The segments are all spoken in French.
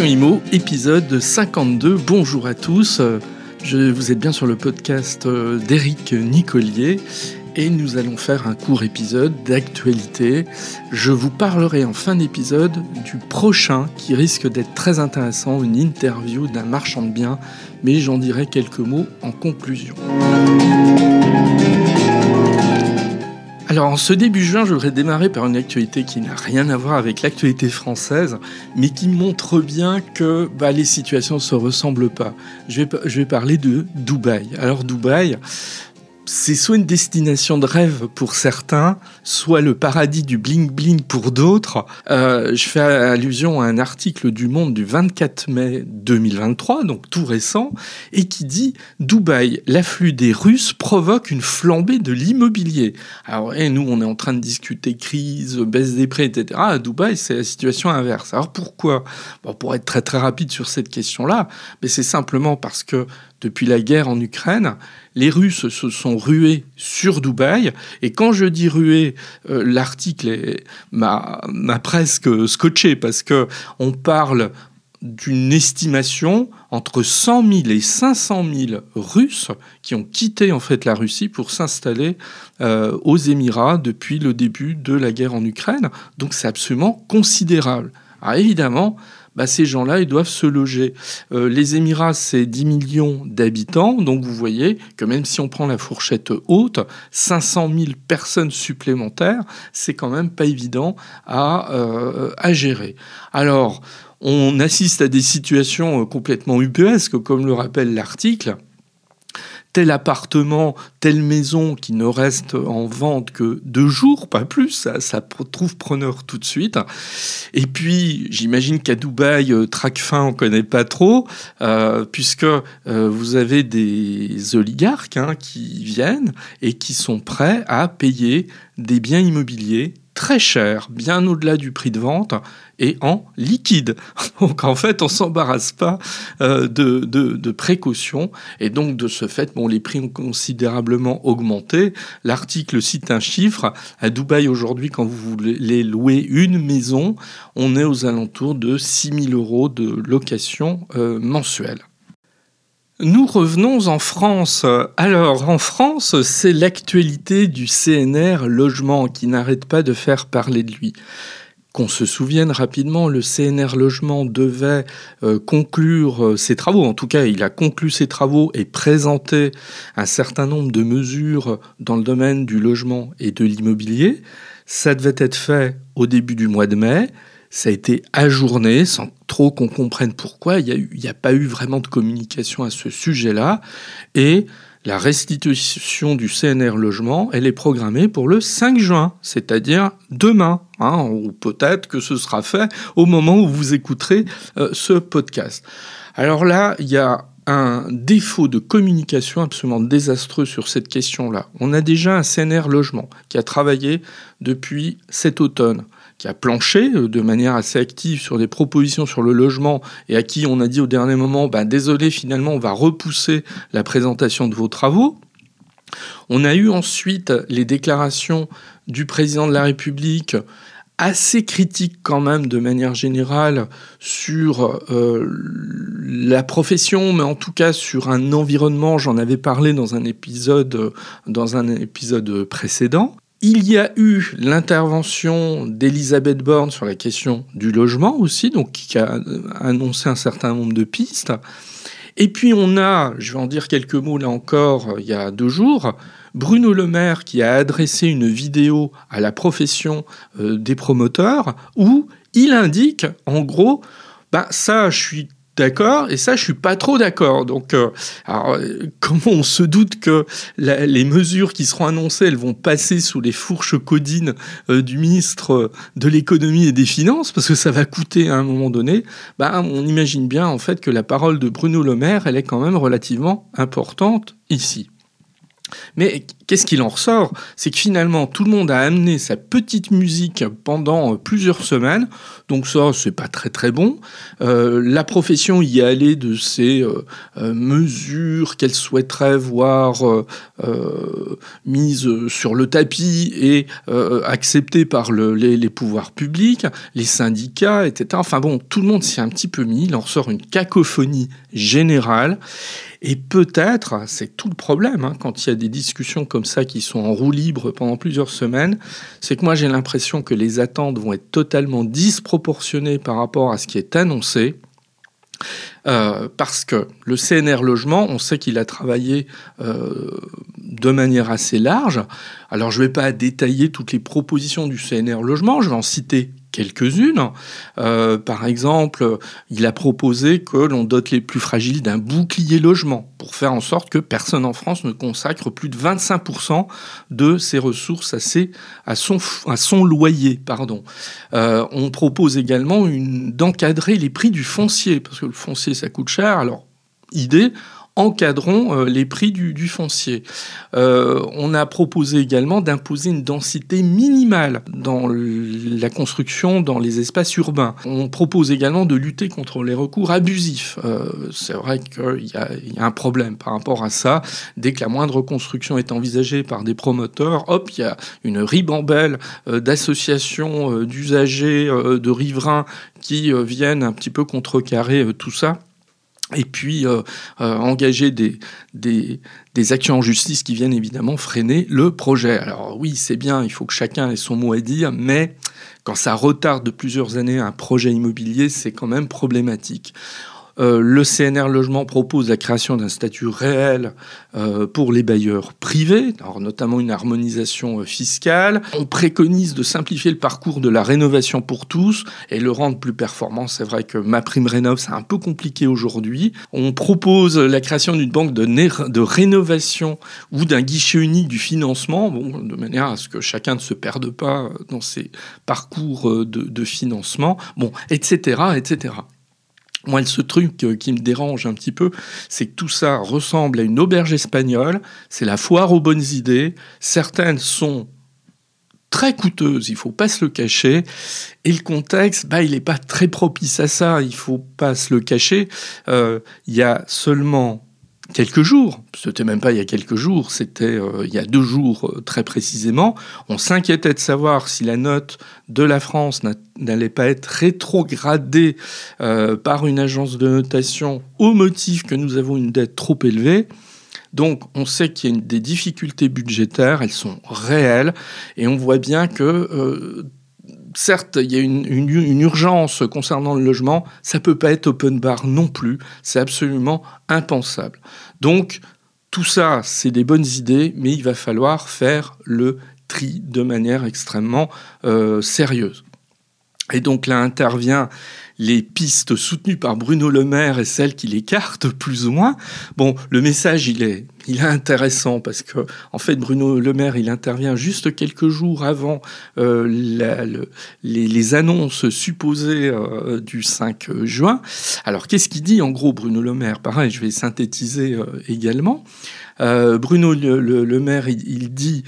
Passion Imo, épisode 52. Bonjour à tous. Je, vous êtes bien sur le podcast euh, d'Éric Nicolier et nous allons faire un court épisode d'actualité. Je vous parlerai en fin d'épisode du prochain qui risque d'être très intéressant, une interview d'un marchand de biens, mais j'en dirai quelques mots en conclusion. Alors, en ce début juin, je voudrais démarrer par une actualité qui n'a rien à voir avec l'actualité française, mais qui montre bien que bah, les situations ne se ressemblent pas. Je vais, je vais parler de Dubaï. Alors, Dubaï, c'est soit une destination de rêve pour certains, soit le paradis du bling bling pour d'autres. Euh, je fais allusion à un article du Monde du 24 mai 2023, donc tout récent, et qui dit Dubaï, l'afflux des Russes provoque une flambée de l'immobilier. Alors, et nous, on est en train de discuter crise, baisse des prix, etc. À Dubaï, c'est la situation inverse. Alors pourquoi? Bon, Pour être très très rapide sur cette question-là, mais c'est simplement parce que depuis la guerre en Ukraine, les Russes se sont rués sur Dubaï. Et quand je dis rués, euh, l'article m'a presque scotché parce que on parle d'une estimation entre 100 000 et 500 000 Russes qui ont quitté en fait la Russie pour s'installer euh, aux Émirats depuis le début de la guerre en Ukraine. Donc c'est absolument considérable. Alors évidemment, bah, ces gens-là, ils doivent se loger. Euh, les Émirats, c'est 10 millions d'habitants, donc vous voyez que même si on prend la fourchette haute, 500 000 personnes supplémentaires, c'est quand même pas évident à, euh, à gérer. Alors, on assiste à des situations complètement ubuesques, comme le rappelle l'article tel appartement, telle maison qui ne reste en vente que deux jours, pas plus, ça, trouve preneur tout de suite. Et puis, j'imagine qu'à Dubaï, euh, Tracfin, on connaît pas trop, euh, puisque euh, vous avez des oligarques hein, qui viennent et qui sont prêts à payer des biens immobiliers très cher, bien au-delà du prix de vente, et en liquide. Donc en fait, on s'embarrasse pas euh, de, de, précautions, et donc de ce fait, bon, les prix ont considérablement augmenté. L'article cite un chiffre. À Dubaï aujourd'hui, quand vous voulez louer une maison, on est aux alentours de 6 000 euros de location euh, mensuelle. Nous revenons en France. Alors, en France, c'est l'actualité du CNR Logement qui n'arrête pas de faire parler de lui. Qu'on se souvienne rapidement, le CNR Logement devait euh, conclure euh, ses travaux, en tout cas il a conclu ses travaux et présenté un certain nombre de mesures dans le domaine du logement et de l'immobilier. Ça devait être fait au début du mois de mai ça a été ajourné sans trop qu'on comprenne pourquoi. Il n'y a, pas eu vraiment de communication à ce sujet-là. Et la restitution du CNR logement, elle est programmée pour le 5 juin, c'est-à-dire demain. Hein, ou peut-être que ce sera fait au moment où vous écouterez euh, ce podcast. Alors là, il y a un défaut de communication absolument désastreux sur cette question-là. On a déjà un CNR logement qui a travaillé depuis cet automne qui a planché euh, de manière assez active sur des propositions sur le logement et à qui on a dit au dernier moment, bah, désolé, finalement, on va repousser la présentation de vos travaux. On a eu ensuite les déclarations du président de la République assez critiques quand même de manière générale sur euh, la profession, mais en tout cas sur un environnement. J'en avais parlé dans un épisode, dans un épisode précédent. Il y a eu l'intervention d'Elisabeth Borne sur la question du logement aussi, donc qui a annoncé un certain nombre de pistes. Et puis on a, je vais en dire quelques mots là encore, il y a deux jours, Bruno Le Maire qui a adressé une vidéo à la profession euh, des promoteurs où il indique en gros, bah ça je suis d'accord, et ça, je suis pas trop d'accord. Donc, euh, alors, comment on se doute que les mesures qui seront annoncées, elles vont passer sous les fourches codines euh, du ministre de l'économie et des finances, parce que ça va coûter à un moment donné. Bah, on imagine bien en fait que la parole de Bruno Le Maire, elle est quand même relativement importante ici. Mais qu'est-ce qu'il en ressort? C'est que finalement, tout le monde a amené sa petite musique pendant plusieurs semaines. Donc ça, c'est pas très très bon. Euh, la profession y est allée de ses euh, euh, mesures qu'elle souhaiterait voir mises sur le tapis et acceptées par les, les, pouvoirs publics, les syndicats, etc. Enfin bon, tout le monde s'y est un petit peu mis. Il en ressort une cacophonie générale. Et peut-être, c'est tout le problème, hein, quand il y a des discussions comme ça qui sont en roue libre pendant plusieurs semaines, c'est que moi j'ai l'impression que les attentes vont être totalement disproportionnées par rapport à ce qui est annoncé. Euh, parce que le CNR Logement, on sait qu'il a travaillé euh, de manière assez large. Alors je ne vais pas détailler toutes les propositions du CNR Logement, je vais en citer quelques-unes. Euh, par exemple, il a proposé que l'on dote les plus fragiles d'un bouclier logement pour faire en sorte que personne en France ne consacre plus de 25% de ses ressources à, son loyer. Pardon. Euh, on propose également d'encadrer les prix du foncier, parce que le foncier, ça coûte cher. Alors, idée, encadrons euh, les prix du, foncier. Euh, on a proposé également d'imposer une densité minimale dans la construction dans les espaces urbains. On propose également de lutter contre les recours abusifs. Euh, c'est vrai qu'il y, y, a un problème par rapport à ça. Dès que la moindre construction est envisagée par des promoteurs, hop, il y a une ribambelle d'associations d'usagers, de riverains qui viennent un petit peu contrecarrer tout ça et puis euh, euh, engager des, des, des, actions en justice qui viennent évidemment freiner le projet. Alors oui, c'est bien, il faut que chacun ait son mot à dire, mais quand ça retarde de plusieurs années un projet immobilier, c'est quand même problématique. Euh, le CNR Logement propose la création d'un statut réel euh, pour les bailleurs privés, alors notamment une harmonisation euh, fiscale. On préconise de simplifier le parcours de la rénovation pour tous et le rendre plus performant. C'est vrai que ma prime rénov, c'est un peu compliqué aujourd'hui. On propose la création d'une banque de, rénovation ou d'un guichet unique du financement, bon, de manière à ce que chacun ne se perde pas dans ses parcours de, de financement, bon, etc., etc. Moi, ce truc euh, qui me dérange un petit peu, c'est que tout ça ressemble à une auberge espagnole, c'est la foire aux bonnes idées, certaines sont très coûteuses, il faut pas se le cacher, et le contexte, bah, il n'est pas très propice à ça, il faut pas se le cacher. Euh, il y a seulement quelques jours, c'était même pas il y a quelques jours, c'était euh, il y a deux jours euh, très précisément, on s'inquiétait de savoir si la note de la France n'allait pas être rétrogradée euh, par une agence de notation au motif que nous avons une dette trop élevée. Donc on sait qu'il y a des difficultés budgétaires, elles sont réelles, et on voit bien que certes, il y a une, urgence concernant le logement, ça peut pas être open bar non plus, c'est absolument impensable. Donc, tout ça, c'est des bonnes idées, mais il va falloir faire le tri de manière extrêmement euh, sérieuse. Et donc là intervient les pistes soutenues par Bruno Le Maire et celles qui l'écartent plus ou moins. Bon, le message, il est, il est intéressant parce que, en fait, Bruno Le Maire, il intervient juste quelques jours avant euh, les, annonces supposées euh, du 5 juin. Alors, qu'est-ce qu'il dit en gros, Bruno Le Maire? Pareil, je vais synthétiser euh, également. Bruno le, Maire, il dit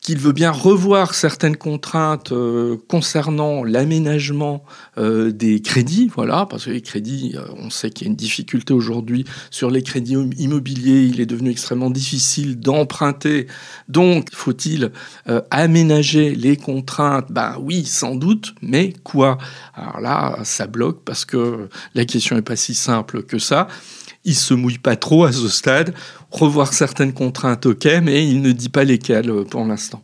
qu'il veut bien revoir certaines contraintes euh, concernant l'aménagement euh, des crédits, voilà, parce que les crédits, euh, on sait qu'il y a une difficulté aujourd'hui sur les crédits immobiliers, il est devenu extrêmement difficile d'emprunter, donc faut-il aménager les contraintes? Ben oui, sans doute, mais quoi? Alors là, ça bloque parce que la question n'est pas si simple que ça il se mouille pas trop à ce stade. Revoir certaines contraintes, ok, mais il ne dit pas lesquelles euh, pour l'instant.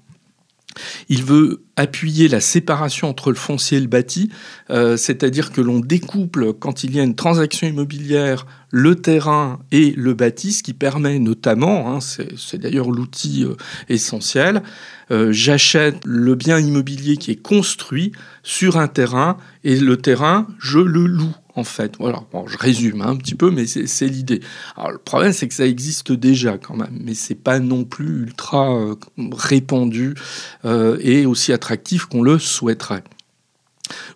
Il veut appuyer la séparation entre le foncier et le bâti, euh, c'est-à-dire que l'on découple, quand il y a une transaction immobilière, le terrain et le bâti, ce qui permet notamment, hein, c'est d'ailleurs l'outil euh, essentiel, j'achète le bien immobilier qui est construit sur un terrain et le terrain, je le loue en fait. Voilà, je résume un petit peu, mais c'est l'idée. Le problème, c'est que ça existe déjà quand même, mais c'est pas non plus ultra euh, répandu euh, et aussi attractif qu'on le souhaiterait.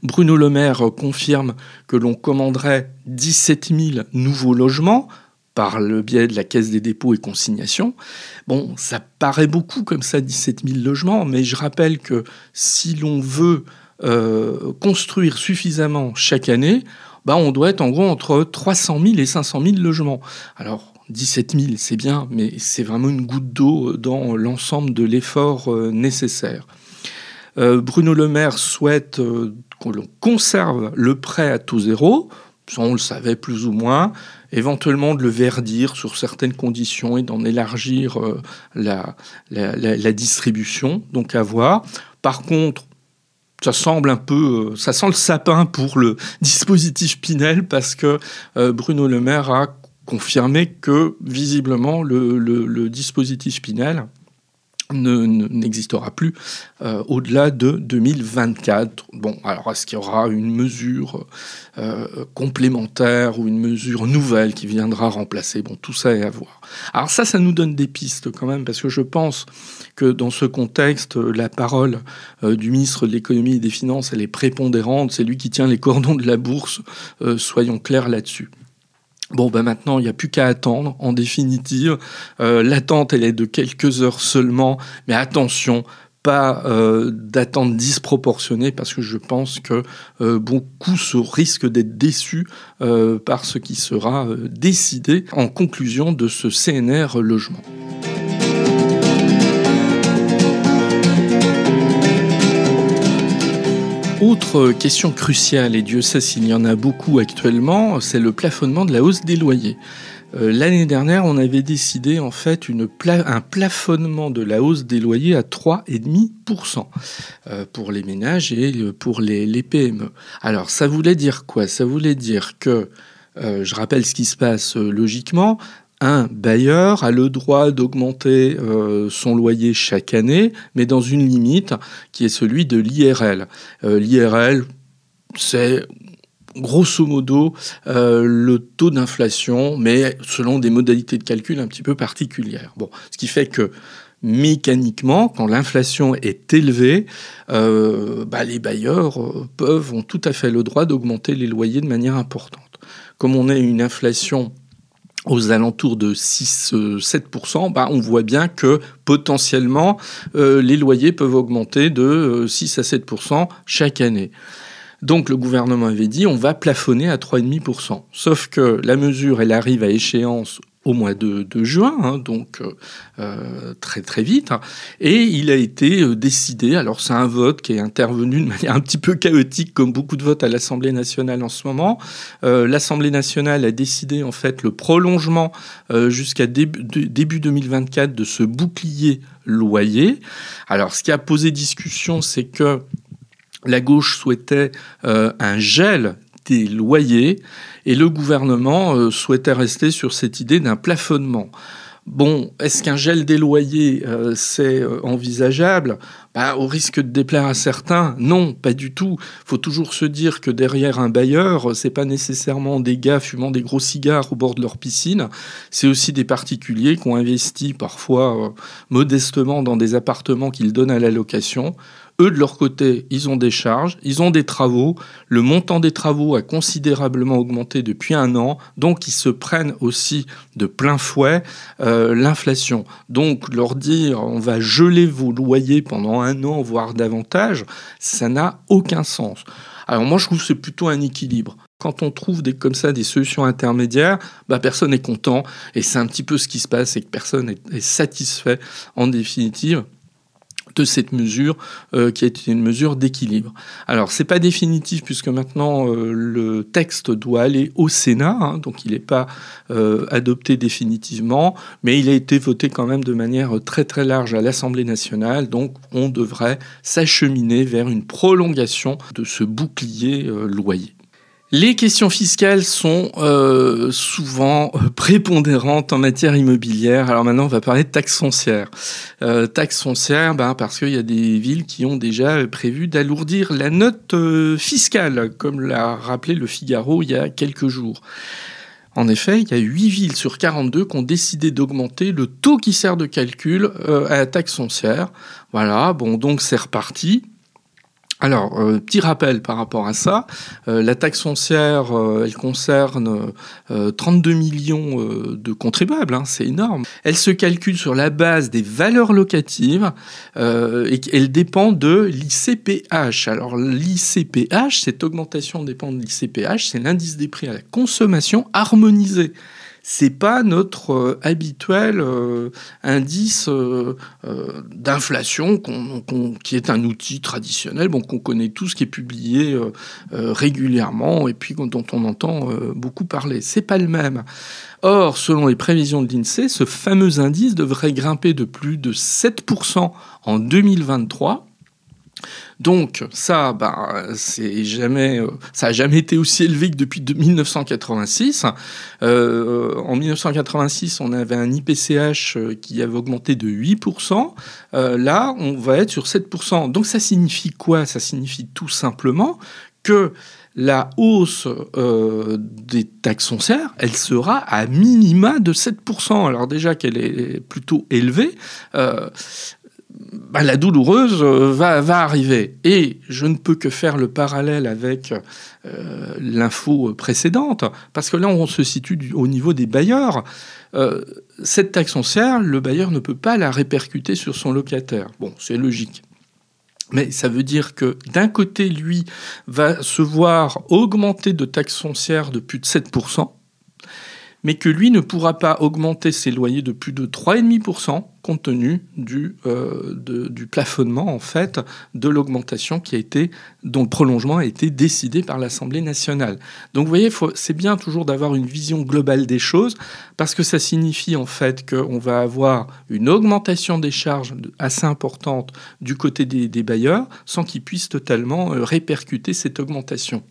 Bruno Le Maire confirme que l'on commanderait 17 000 nouveaux logements par le biais de la Caisse des dépôts et consignations. Bon, ça paraît beaucoup comme ça, 17 000 logements, mais je rappelle que si l'on veut euh, construire suffisamment chaque année, bah, on doit être en gros entre 300 000 et 500 000 logements. Alors, 17 000, c'est bien, mais c'est vraiment une goutte d'eau dans l'ensemble de l'effort euh, nécessaire. Euh, Bruno Le Maire souhaite euh, qu'on conserve le prêt à taux zéro, ça on le savait plus ou moins, éventuellement de le verdir sur certaines conditions et d'en élargir la, la, distribution, donc à voir. Par contre, ça semble un peu, ça sent le sapin pour le dispositif Pinel parce que Bruno Le Maire a confirmé que visiblement le, dispositif Pinel n'existera plus euh, au-delà de 2024. Bon, alors est-ce qu'il y aura une mesure euh, complémentaire ou une mesure nouvelle qui viendra remplacer? Bon, tout ça est à voir. Alors ça, ça nous donne des pistes quand même, parce que je pense que dans ce contexte, la parole euh, du ministre de l'économie et des finances, elle est prépondérante, c'est lui qui tient les cordons de la bourse, soyons clairs là-dessus. Bon, ben maintenant, il n'y a plus qu'à attendre, en définitive. Euh, l'attente, elle est de quelques heures seulement, mais attention, pas euh, d'attente disproportionnée, parce que je pense que euh, beaucoup se risquent d'être déçus par ce qui sera décidé en conclusion de ce CNR logement. Autre question cruciale, et Dieu sait s'il y en a beaucoup actuellement, c'est le plafonnement de la hausse des loyers. Euh, l'année dernière, on avait décidé en fait un plafonnement de la hausse des loyers à 3,5% euh, pour les ménages et euh, pour les, les, PME. Alors ça voulait dire quoi? Ça voulait dire que, je rappelle ce qui se passe logiquement, un bailleur a le droit d'augmenter euh, son loyer chaque année, mais dans une limite qui est celui de l'IRL. Euh, L'IRL, c'est grosso modo euh, le taux d'inflation, mais selon des modalités de calcul un petit peu particulières. Ce qui fait que mécaniquement, quand l'inflation est élevée, bah, les bailleurs peuvent, ont tout à fait le droit d'augmenter les loyers de manière importante. Comme on a une inflation aux alentours de 6-7%, euh, bah, on voit bien que potentiellement euh, les loyers peuvent augmenter de 6 euh, à 7% chaque année. Donc le gouvernement avait dit on va plafonner à 3,5%. Sauf que la mesure, elle arrive à échéance au mois de, juin, hein, donc euh, euh, très très vite. Et il a été euh, décidé, alors c'est un vote qui est intervenu de manière un petit peu chaotique, comme beaucoup de votes à l'Assemblée nationale en ce moment. L'Assemblée nationale a décidé en fait le prolongement jusqu'à début, début 2024 de ce bouclier loyer. Alors ce qui a posé discussion, c'est que la gauche souhaitait un gel des loyers et le gouvernement euh, souhaitait rester sur cette idée d'un plafonnement. Bon, est-ce qu'un gel des loyers, euh, c'est euh, envisageable? Bah, Au risque de déplaire à certains, non, pas du tout. Il faut toujours se dire que derrière un bailleur, c'est pas nécessairement des gars fumant des gros cigares au bord de leur piscine, c'est aussi des particuliers qui ont investi parfois modestement dans des appartements qu'ils donnent à la location. Eux, de leur côté, ils ont des charges, ils ont des travaux. Le montant des travaux a considérablement augmenté depuis un an, donc ils se prennent aussi de plein fouet euh, l'inflation. Donc leur dire on va geler vos loyers pendant un an, voire davantage, ça n'a aucun sens. Alors moi je trouve que c'est plutôt un équilibre quand on trouve des, comme ça des solutions intermédiaires, bah, personne n'est content. Et c'est un petit peu ce qui se passe, c'est que personne est satisfait en définitive de cette mesure euh, qui est une mesure d'équilibre. Alors c'est pas définitif puisque maintenant euh, le texte doit aller au Sénat, hein, donc il n'est pas euh, adopté définitivement, mais il a été voté quand même de manière très très large à l'Assemblée nationale, donc on devrait s'acheminer vers une prolongation de ce bouclier loyer. Les questions fiscales sont euh, souvent euh, prépondérantes en matière immobilière. Alors maintenant, on va parler de taxes foncières. Euh, taxes foncières, ben, parce qu'il y a des villes qui ont déjà prévu d'alourdir la note euh, fiscale, comme l'a rappelé le Figaro il y a quelques jours. En effet, il y a 8 villes sur 42 qui ont décidé d'augmenter le taux qui sert de calcul à la taxe foncière. Voilà, bon, donc c'est reparti. Alors, euh, petit rappel par rapport à ça, euh, la taxe foncière, euh, elle concerne 32 millions de contribuables, hein, c'est énorme. Elle se calcule sur la base des valeurs locatives et elle dépend de l'ICPH. Alors, l'ICPH, cette augmentation dépend de l'ICPH, c'est l'indice des prix à la consommation harmonisé c'est pas notre euh, habituel euh, indice euh, d'inflation qui est un outil traditionnel bon, qu'on connaît tous, qui est publié régulièrement et puis dont on entend beaucoup parler. C'est pas le même. Or, selon les prévisions de l'INSEE, ce fameux indice devrait grimper de plus de 7% en 2023 donc ça, bah, c'est jamais, euh, ça a jamais été aussi élevé que depuis 1986. Euh, en 1986, on avait un IPCH euh, qui avait augmenté de 8%. là, on va être sur 7%. Donc ça signifie quoi? Ça signifie tout simplement que la hausse des taxes foncières, elle sera à minima de 7%. Alors déjà qu'elle est plutôt élevée, bah, la douloureuse euh, va, arriver. Et je ne peux que faire le parallèle avec euh, l'info précédente, parce que là, on se situe au niveau des bailleurs. Euh, cette taxe foncière, le bailleur ne peut pas la répercuter sur son locataire. Bon, c'est logique. Mais ça veut dire que d'un côté, lui va se voir augmenter de taxes foncières de plus de 7%, mais que lui ne pourra pas augmenter ses loyers de plus de 3,5% compte tenu du, euh, du plafonnement en fait de l'augmentation qui a été dont le prolongement a été décidé par l'Assemblée nationale. Donc vous voyez, c'est bien toujours d'avoir une vision globale des choses parce que ça signifie en fait qu'on va avoir une augmentation des charges assez importante du côté des, bailleurs sans qu'ils puissent totalement euh, répercuter cette augmentation.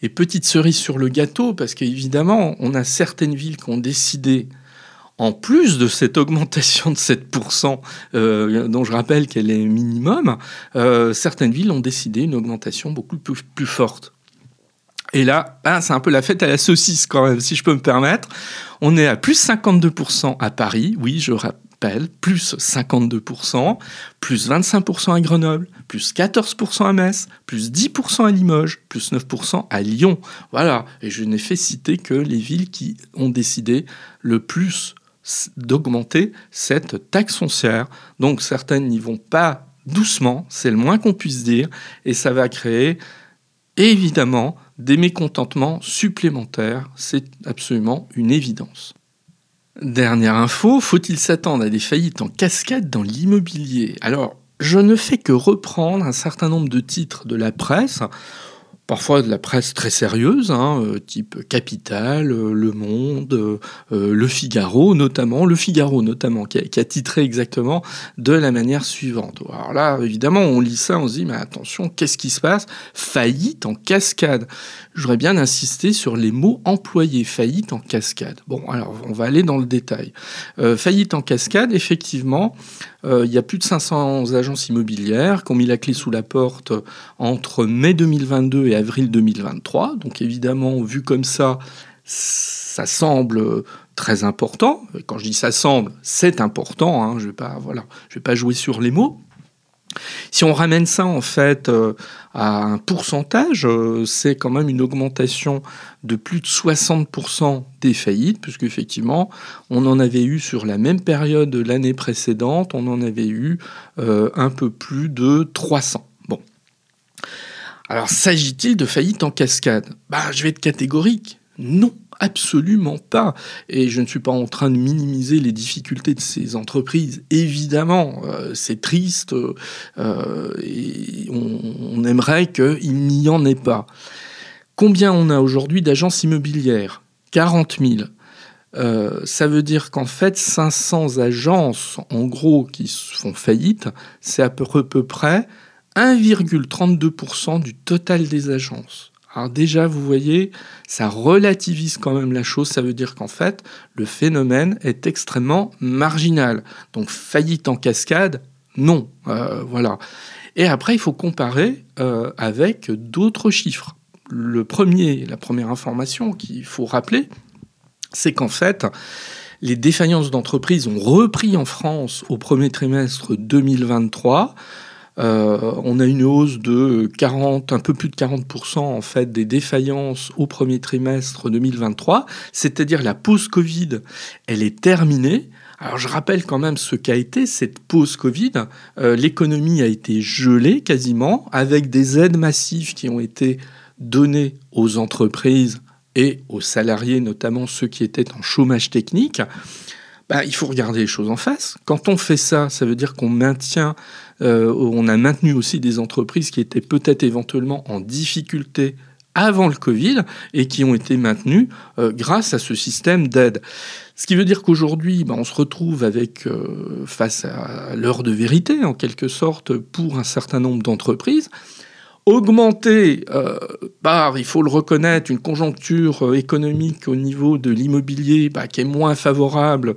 Et petite cerise sur le gâteau, parce qu'évidemment, on a certaines villes qui ont décidé, en plus de cette augmentation de 7%, euh, dont je rappelle qu'elle est minimum, euh, certaines villes ont décidé une augmentation beaucoup plus, forte. Et là, ben, c'est un peu la fête à la saucisse quand même, si je peux me permettre. On est à plus 52% à Paris, oui, je, plus 52%, plus 25% à Grenoble, plus 14% à Metz, plus 10% à Limoges, plus 9% à Lyon. Voilà, et je n'ai fait citer que les villes qui ont décidé le plus d'augmenter cette taxe foncière. Donc certaines n'y vont pas doucement, c'est le moins qu'on puisse dire, et ça va créer évidemment des mécontentements supplémentaires, c'est absolument une évidence. Dernière info, faut-il s'attendre à des faillites en cascade dans l'immobilier? Alors, je ne fais que reprendre un certain nombre de titres de la presse parfois de la presse très sérieuse, hein, euh, type Capital, euh, Le Monde, euh, Le Figaro notamment, Le Figaro notamment, qui a, titré exactement de la manière suivante. Alors là, évidemment, on lit ça, on se dit, mais attention, qu'est-ce qui se passe? Faillite en cascade. J'aurais bien insisté sur les mots employés, faillite en cascade. Bon, alors on va aller dans le détail. faillite en cascade, effectivement, euh, il y a plus de 500 agences immobilières qui ont mis la clé sous la porte entre mai 2022 et avril 2023. Donc évidemment, vu comme ça, ça semble très important. Quand je dis ça semble, c'est important. Hein. Je ne vais, vais pas jouer sur les mots. Si on ramène ça en fait euh, à un pourcentage, euh, c'est quand même une augmentation de plus de 60% des faillites, puisque effectivement, on en avait eu sur la même période de l'année précédente, on en avait eu euh, un peu plus de 300. Bon. Alors, s'agit-il de faillites en cascade? Bah, Je vais être catégorique. Non, absolument pas. Et je ne suis pas en train de minimiser les difficultés de ces entreprises. Évidemment, euh, c'est triste euh, et on, aimerait qu'il n'y en ait pas. Combien on a aujourd'hui d'agences immobilières? 40 000. Euh, ça veut dire qu'en fait, 500 agences, en gros, qui font faillite, c'est à peu près 1,32% du total des agences. Alors déjà, vous voyez, ça relativise quand même la chose. Ça veut dire qu'en fait, le phénomène est extrêmement marginal. Donc faillite en cascade, non. Euh, voilà. Et après, il faut comparer euh, avec d'autres chiffres. Le premier, la première information qu'il faut rappeler, c'est qu'en fait, les défaillances d'entreprises ont repris en France au premier trimestre 2023. On a une hausse de 40, un peu plus de 40% en fait des défaillances au premier trimestre 2023, c'est-à-dire la pause Covid, elle est terminée. Alors je rappelle quand même ce qu'a été cette pause Covid. Euh, l'économie a été gelée quasiment, avec des aides massives qui ont été données aux entreprises et aux salariés, notamment ceux qui étaient en chômage technique. Bah, il faut regarder les choses en face. Quand on fait ça, ça veut dire qu'on maintient, euh, on a maintenu aussi des entreprises qui étaient peut-être éventuellement en difficulté avant le Covid et qui ont été maintenues euh, grâce à ce système d'aide. Ce qui veut dire qu'aujourd'hui, ben, on se retrouve euh, face à l'heure de vérité, en quelque sorte, pour un certain nombre d'entreprises. Augmenter euh, par, il faut le reconnaître, une conjoncture économique au niveau de l'immobilier bah, qui est moins favorable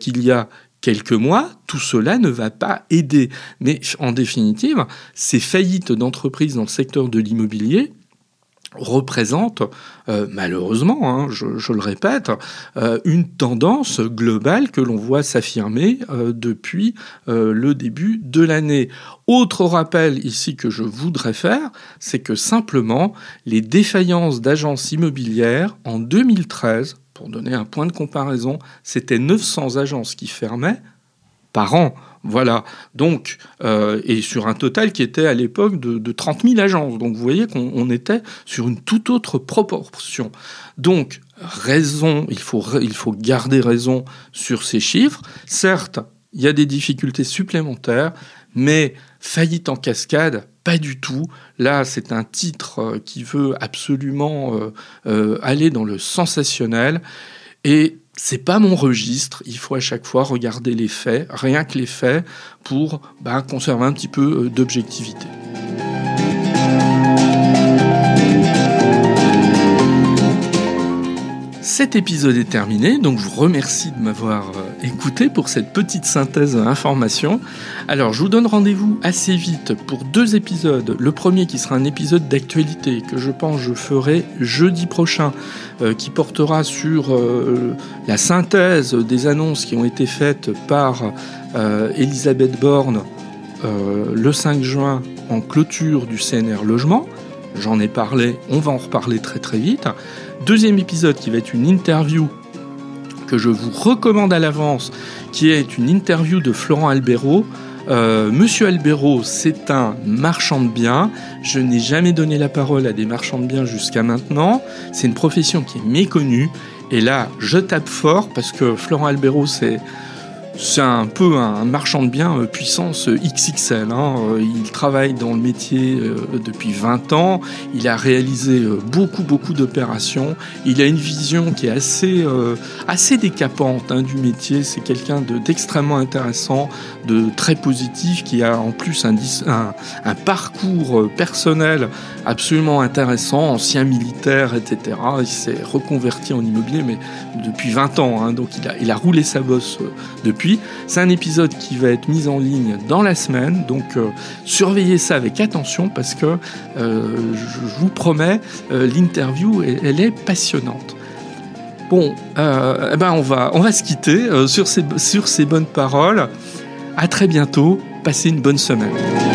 qu'il y a quelques mois, tout cela ne va pas aider. Mais en définitive, ces faillites d'entreprises dans le secteur de l'immobilier, représente euh, malheureusement, hein, je, le répète, euh, une tendance globale que l'on voit s'affirmer euh, depuis le début de l'année. Autre rappel ici que je voudrais faire, c'est que simplement les défaillances d'agences immobilières en 2013, pour donner un point de comparaison, c'était 900 agences qui fermaient par an. Voilà. Donc, euh, et sur un total qui était à l'époque de, 30 000 agences. Donc, vous voyez qu'on était sur une toute autre proportion. Donc, raison, il faut, il faut garder raison sur ces chiffres. Certes, il y a des difficultés supplémentaires, mais faillite en cascade, pas du tout. Là, c'est un titre euh, qui veut absolument euh, aller dans le sensationnel. Et c'est pas mon registre. Il faut à chaque fois regarder les faits, rien que les faits, pour bah, conserver un petit peu euh, d'objectivité. Cet épisode est terminé, donc je vous remercie de m'avoir euh, écouté pour cette petite synthèse information. Alors je vous donne rendez-vous assez vite pour deux épisodes. Le premier qui sera un épisode d'actualité que je pense je ferai jeudi prochain, euh, qui portera sur euh, la synthèse des annonces qui ont été faites par Elisabeth Borne le 5 juin en clôture du CNR Logement. J'en ai parlé, on va en reparler très très vite. Deuxième épisode qui va être une interview que je vous recommande à l'avance, qui est une interview de Florent Albero. Euh, Monsieur Albero, c'est un marchand de biens. Je n'ai jamais donné la parole à des marchands de biens jusqu'à maintenant. C'est une profession qui est méconnue. Et là, je tape fort parce que Florent Albero, c'est c'est un peu un marchand de biens euh, puissance XXL. Hein. Euh, il travaille dans le métier euh, depuis 20 ans. Il a réalisé beaucoup, beaucoup d'opérations. Il a une vision qui est assez, assez décapante hein, du métier. C'est quelqu'un d'extrêmement intéressant, de très positif, qui a en plus un parcours personnel absolument intéressant, ancien militaire, etc. Il s'est reconverti en immobilier, mais depuis 20 ans. Hein. donc il a, il a roulé sa bosse depuis. C'est un épisode qui va être mis en ligne dans la semaine, donc euh, surveillez ça avec attention parce que euh, je, vous promets, euh, l'interview, elle, est passionnante. Bon, eh ben on va, on va se quitter sur, ces, sur ces bonnes paroles. À très bientôt. Passez une bonne semaine.